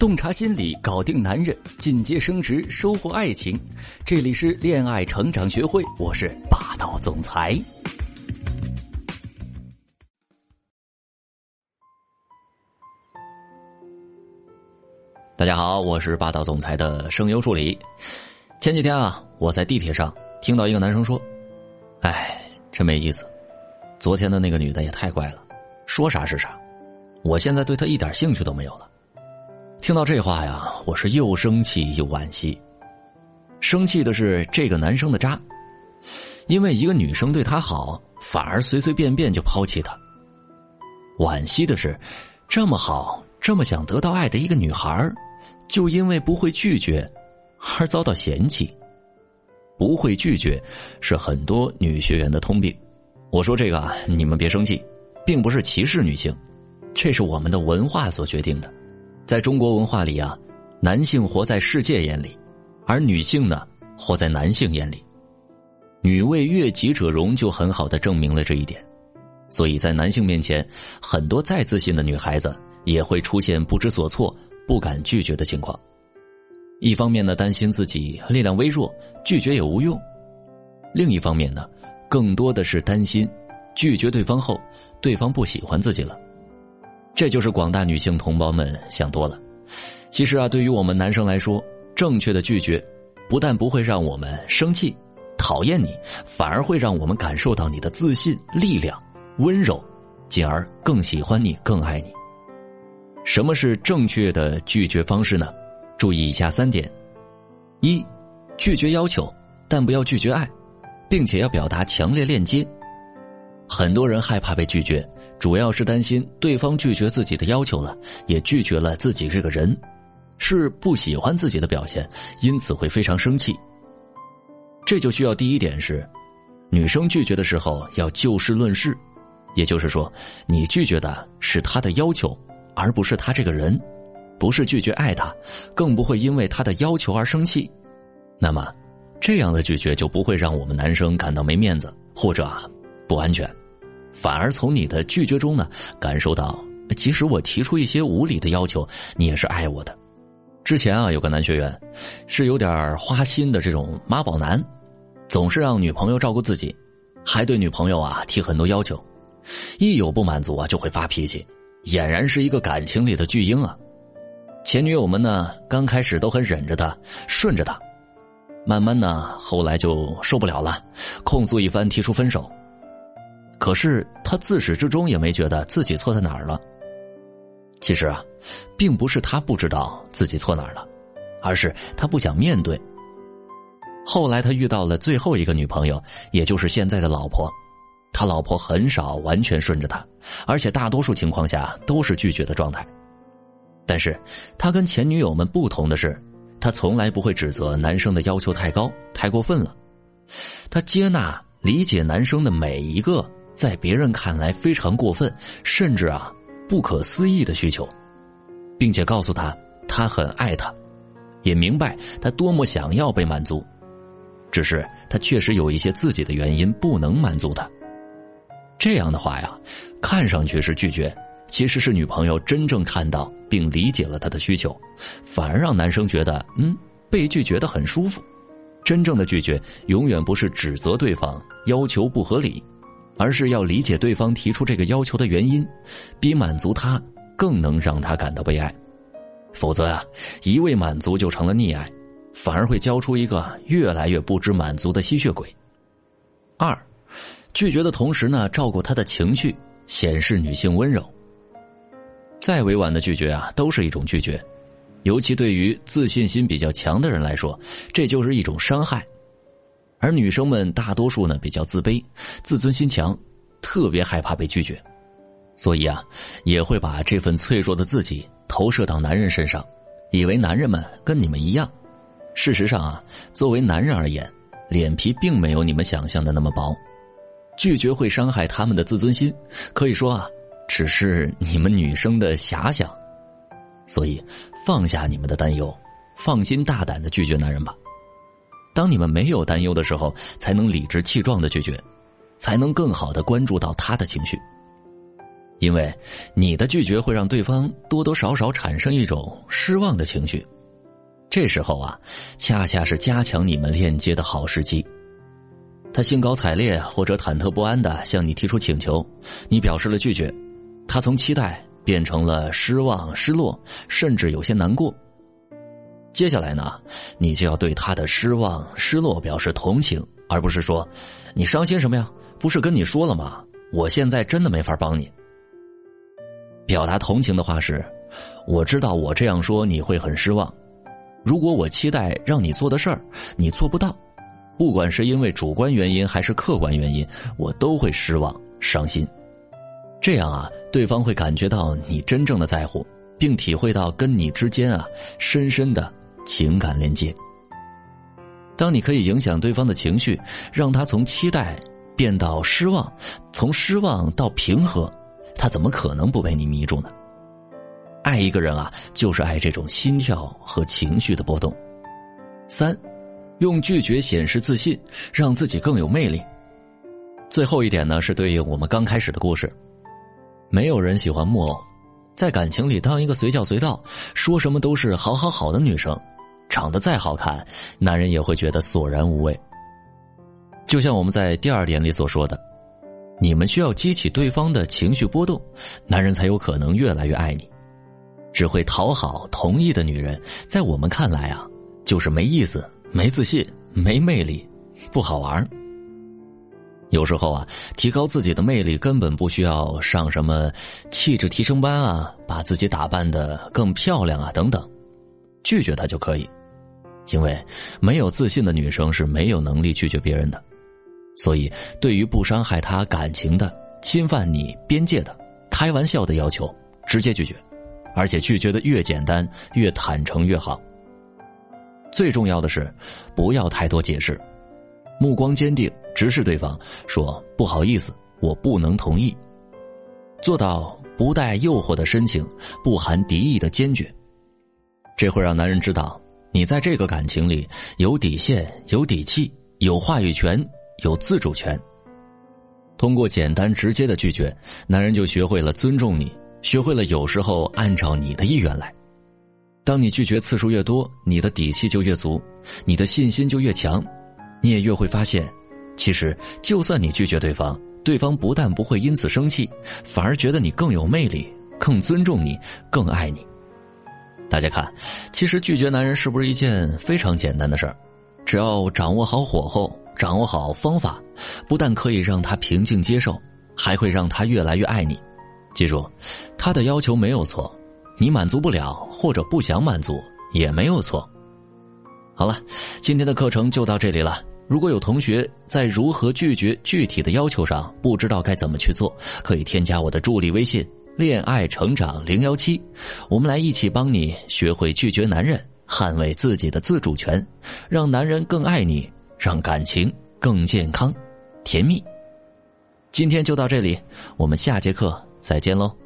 洞察心理，搞定男人，进阶升职，收获爱情。这里是恋爱成长学会，我是霸道总裁。大家好，我是霸道总裁的声优助理。前几天啊，我在地铁上听到一个男生说：“哎，真没意思，昨天的那个女的也太怪了，说啥是啥，我现在对她一点兴趣都没有了。”听到这话呀，我是又生气又惋惜。生气的是这个男生的渣，因为一个女生对他好，反而随随便便就抛弃他。惋惜的是，这么好、这么想得到爱的一个女孩，就因为不会拒绝，而遭到嫌弃。不会拒绝，是很多女学员的通病。我说这个啊，你们别生气，并不是歧视女性，这是我们的文化所决定的。在中国文化里啊，男性活在世界眼里，而女性呢，活在男性眼里。女为悦己者容，就很好的证明了这一点。所以在男性面前，很多再自信的女孩子也会出现不知所措、不敢拒绝的情况。一方面呢，担心自己力量微弱，拒绝也无用；另一方面呢，更多的是担心拒绝对方后，对方不喜欢自己了。这就是广大女性同胞们想多了。其实啊，对于我们男生来说，正确的拒绝，不但不会让我们生气、讨厌你，反而会让我们感受到你的自信、力量、温柔，进而更喜欢你、更爱你。什么是正确的拒绝方式呢？注意以下三点：一、拒绝要求，但不要拒绝爱，并且要表达强烈链接。很多人害怕被拒绝。主要是担心对方拒绝自己的要求了，也拒绝了自己这个人，是不喜欢自己的表现，因此会非常生气。这就需要第一点是，女生拒绝的时候要就事论事，也就是说，你拒绝的是他的要求，而不是他这个人，不是拒绝爱他，更不会因为他的要求而生气。那么，这样的拒绝就不会让我们男生感到没面子或者不安全。反而从你的拒绝中呢，感受到，即使我提出一些无理的要求，你也是爱我的。之前啊，有个男学员，是有点花心的这种妈宝男，总是让女朋友照顾自己，还对女朋友啊提很多要求，一有不满足啊就会发脾气，俨然是一个感情里的巨婴啊。前女友们呢，刚开始都很忍着他，顺着他，慢慢呢，后来就受不了了，控诉一番，提出分手。可是他自始至终也没觉得自己错在哪儿了。其实啊，并不是他不知道自己错哪儿了，而是他不想面对。后来他遇到了最后一个女朋友，也就是现在的老婆，他老婆很少完全顺着他，而且大多数情况下都是拒绝的状态。但是他跟前女友们不同的是，他从来不会指责男生的要求太高、太过分了，他接纳、理解男生的每一个。在别人看来非常过分，甚至啊不可思议的需求，并且告诉他他很爱他，也明白他多么想要被满足，只是他确实有一些自己的原因不能满足他。这样的话呀，看上去是拒绝，其实是女朋友真正看到并理解了他的需求，反而让男生觉得嗯被拒绝的很舒服。真正的拒绝永远不是指责对方要求不合理。而是要理解对方提出这个要求的原因，比满足他更能让他感到被爱。否则啊，一味满足就成了溺爱，反而会教出一个越来越不知满足的吸血鬼。二，拒绝的同时呢，照顾他的情绪，显示女性温柔。再委婉的拒绝啊，都是一种拒绝，尤其对于自信心比较强的人来说，这就是一种伤害。而女生们大多数呢比较自卑，自尊心强，特别害怕被拒绝，所以啊，也会把这份脆弱的自己投射到男人身上，以为男人们跟你们一样。事实上啊，作为男人而言，脸皮并没有你们想象的那么薄，拒绝会伤害他们的自尊心，可以说啊，只是你们女生的遐想。所以，放下你们的担忧，放心大胆的拒绝男人吧。当你们没有担忧的时候，才能理直气壮的拒绝，才能更好的关注到他的情绪。因为你的拒绝会让对方多多少少产生一种失望的情绪，这时候啊，恰恰是加强你们链接的好时机。他兴高采烈或者忐忑不安的向你提出请求，你表示了拒绝，他从期待变成了失望、失落，甚至有些难过。接下来呢，你就要对他的失望、失落表示同情，而不是说：“你伤心什么呀？不是跟你说了吗？我现在真的没法帮你。”表达同情的话是：“我知道我这样说你会很失望。如果我期待让你做的事儿，你做不到，不管是因为主观原因还是客观原因，我都会失望、伤心。这样啊，对方会感觉到你真正的在乎，并体会到跟你之间啊深深的情感连接。当你可以影响对方的情绪，让他从期待变到失望，从失望到平和。”他怎么可能不被你迷住呢？爱一个人啊，就是爱这种心跳和情绪的波动。三，用拒绝显示自信，让自己更有魅力。最后一点呢，是对应我们刚开始的故事。没有人喜欢木偶，在感情里当一个随叫随到、说什么都是好好好的女生，长得再好看，男人也会觉得索然无味。就像我们在第二点里所说的。你们需要激起对方的情绪波动，男人才有可能越来越爱你。只会讨好、同意的女人，在我们看来啊，就是没意思、没自信、没魅力，不好玩。有时候啊，提高自己的魅力根本不需要上什么气质提升班啊，把自己打扮的更漂亮啊等等，拒绝他就可以。因为没有自信的女生是没有能力拒绝别人的。所以，对于不伤害她感情的、侵犯你边界的、开玩笑的要求，直接拒绝，而且拒绝的越简单、越坦诚越好。最重要的是，不要太多解释，目光坚定，直视对方，说不好意思，我不能同意。做到不带诱惑的深情，不含敌意的坚决，这会让男人知道你在这个感情里有底线、有底气、有话语权。有自主权。通过简单直接的拒绝，男人就学会了尊重你，学会了有时候按照你的意愿来。当你拒绝次数越多，你的底气就越足，你的信心就越强，你也越会发现，其实就算你拒绝对方，对方不但不会因此生气，反而觉得你更有魅力，更尊重你，更爱你。大家看，其实拒绝男人是不是一件非常简单的事儿？只要掌握好火候。掌握好方法，不但可以让他平静接受，还会让他越来越爱你。记住，他的要求没有错，你满足不了或者不想满足也没有错。好了，今天的课程就到这里了。如果有同学在如何拒绝具体的要求上不知道该怎么去做，可以添加我的助理微信“恋爱成长零幺七”，我们来一起帮你学会拒绝男人，捍卫自己的自主权，让男人更爱你。让感情更健康、甜蜜。今天就到这里，我们下节课再见喽。